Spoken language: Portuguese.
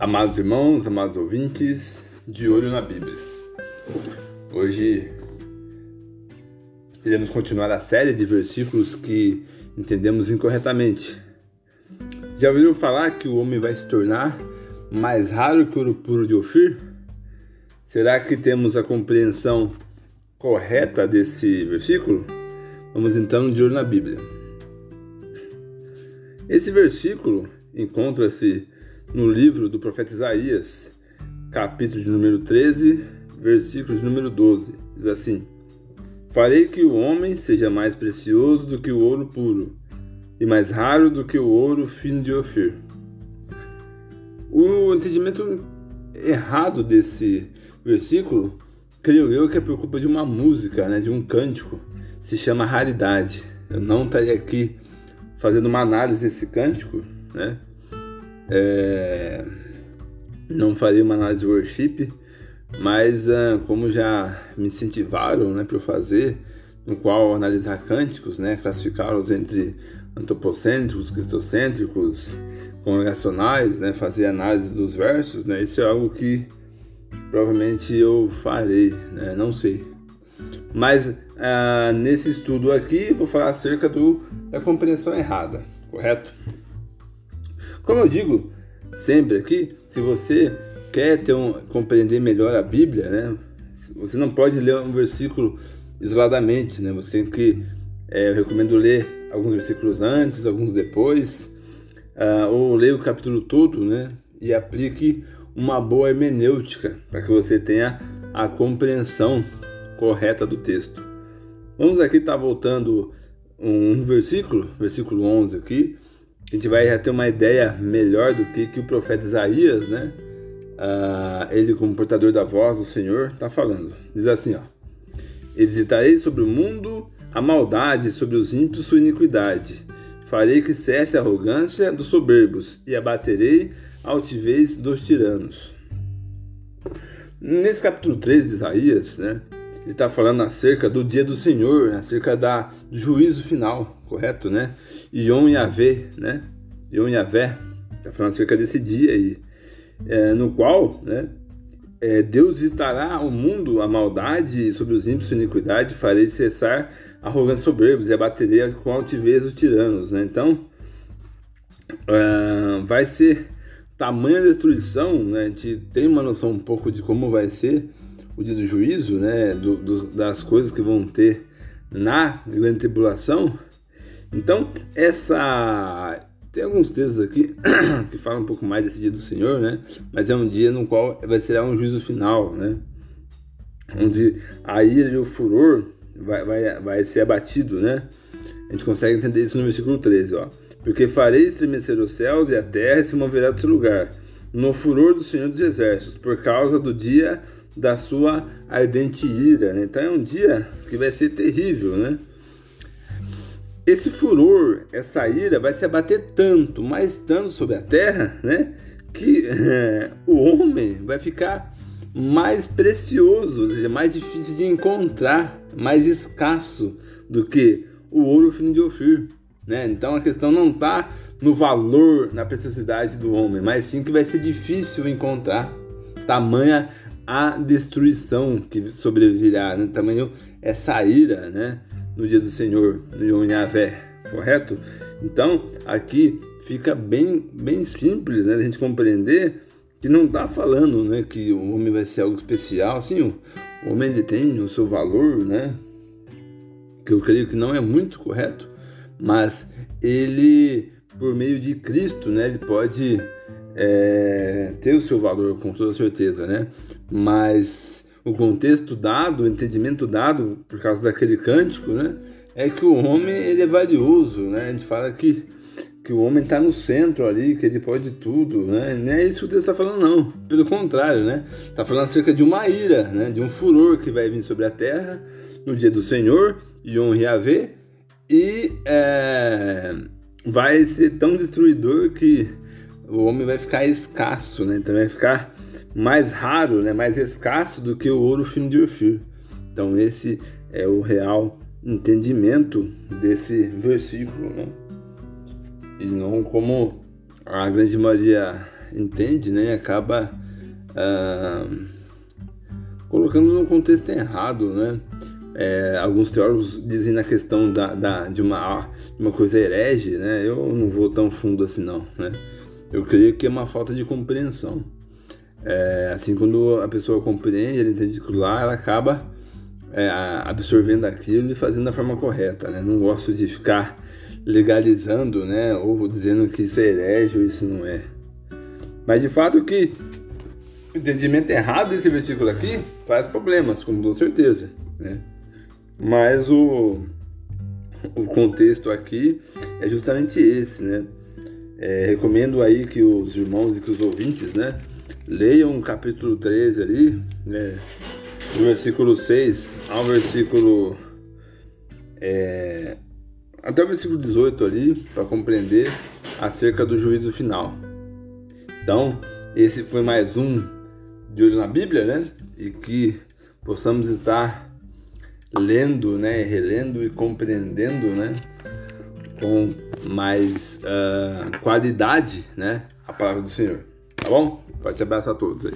Amados irmãos, amados ouvintes, de olho na Bíblia. Hoje iremos continuar a série de versículos que entendemos incorretamente. Já ouviram falar que o homem vai se tornar mais raro que o ouro puro de Ofir? Será que temos a compreensão correta desse versículo? Vamos então de olho na Bíblia. Esse versículo encontra-se no livro do profeta Isaías, capítulo de número 13, versículo de número 12. Diz assim: Farei que o homem seja mais precioso do que o ouro puro, e mais raro do que o ouro fino de Ofir. O entendimento errado desse versículo, creio eu que é por culpa de uma música, né, de um cântico, se chama raridade. Eu não estaria aqui fazendo uma análise desse cântico, né? É, não faria uma análise worship, mas uh, como já me incentivaram né, para eu fazer, no qual analisar cânticos, né, classificá-los entre antropocêntricos, cristocêntricos, congregacionais, né, fazer análise dos versos, né, isso é algo que provavelmente eu farei, né, não sei. Mas uh, nesse estudo aqui vou falar acerca do, da compreensão errada, correto? Como eu digo sempre aqui, se você quer ter um, compreender melhor a Bíblia, né, você não pode ler um versículo isoladamente, né? Você tem que, é, eu recomendo ler alguns versículos antes, alguns depois, uh, ou ler o capítulo todo, né? E aplique uma boa hermenêutica para que você tenha a compreensão correta do texto. Vamos aqui estar tá voltando um versículo, versículo 11 aqui, a gente vai ter uma ideia melhor do que, que o profeta Isaías, né? Uh, ele, como portador da voz do Senhor, está falando. Diz assim: ó, E visitarei sobre o mundo a maldade, sobre os ímpios sua iniquidade. Farei que cesse a arrogância dos soberbos e abaterei a altivez dos tiranos. Nesse capítulo 3 de Isaías, né? Ele está falando acerca do dia do Senhor, acerca da, do juízo final correto, né? Yom Yahvé, né? Yom Yahvé, está falando acerca desse dia aí, é, no qual, né? É, Deus visitará o mundo a maldade sobre os ímpios a iniquidade, farei cessar arrogância soberbos e abaterei com altivez os tiranos, né? Então, uh, vai ser tamanha destruição, né? A gente tem uma noção um pouco de como vai ser o dia do juízo, né? Do, do, das coisas que vão ter na grande tribulação, então, essa. Tem alguns textos aqui que falam um pouco mais desse dia do Senhor, né? Mas é um dia no qual vai ser um juízo final, né? Onde a ira e o furor vai, vai, vai ser abatido, né? A gente consegue entender isso no versículo 13, ó. Porque farei estremecer os céus e a terra e se moverá seu lugar, no furor do Senhor dos Exércitos, por causa do dia da sua ardente ira. Né? Então é um dia que vai ser terrível, né? Esse furor, essa ira vai se abater tanto, mais tanto sobre a terra, né? Que é, o homem vai ficar mais precioso, ou seja, mais difícil de encontrar, mais escasso do que o ouro fino de Ofir. Né? Então a questão não está no valor, na preciosidade do homem, mas sim que vai ser difícil encontrar tamanha a destruição que sobrevirá, né? tamanho essa ira, né? No dia do Senhor, no Yom Yahvé, correto? Então, aqui fica bem, bem simples né, a gente compreender que não está falando né, que o homem vai ser algo especial. Sim, o, o homem ele tem o seu valor, né? Que eu creio que não é muito correto, mas ele, por meio de Cristo, né, ele pode é, ter o seu valor com toda certeza, né? Mas o contexto dado, o entendimento dado por causa daquele cântico, né? É que o homem ele é valioso, né? A gente fala que, que o homem está no centro ali, que ele pode tudo, né? Não é isso que o texto está falando, não. Pelo contrário, né? Está falando acerca de uma ira, né? De um furor que vai vir sobre a terra no dia do Senhor, Yom Yahvé, e é, vai ser tão destruidor que o homem vai ficar escasso, né? Então vai ficar mais raro, né, mais escasso do que o ouro fino de Ofir. Então esse é o real entendimento desse versículo, né? E não como a grande maioria entende, né, acaba ah, colocando no contexto errado, né? É, alguns teólogos dizem na questão da, da, de, uma, uma coisa herege, né? Eu não vou tão fundo assim não, né? Eu creio que é uma falta de compreensão. É, assim, quando a pessoa compreende, ela entende aquilo lá, ela acaba é, absorvendo aquilo e fazendo da forma correta, né? Não gosto de ficar legalizando, né? Ou dizendo que isso é herege ou isso não é. Mas de fato que o entendimento errado desse versículo aqui traz problemas, com toda certeza, né? Mas o, o contexto aqui é justamente esse, né? É, recomendo aí que os irmãos e que os ouvintes, né? Leiam o capítulo 13 ali, né? Do versículo 6 ao versículo... É, até o versículo 18 ali, para compreender acerca do juízo final. Então, esse foi mais um de olho na Bíblia, né? E que possamos estar lendo, né, relendo e compreendendo, né, com mais uh, qualidade, né, a palavra do Senhor. Tá bom? Forte abraço a todos aí.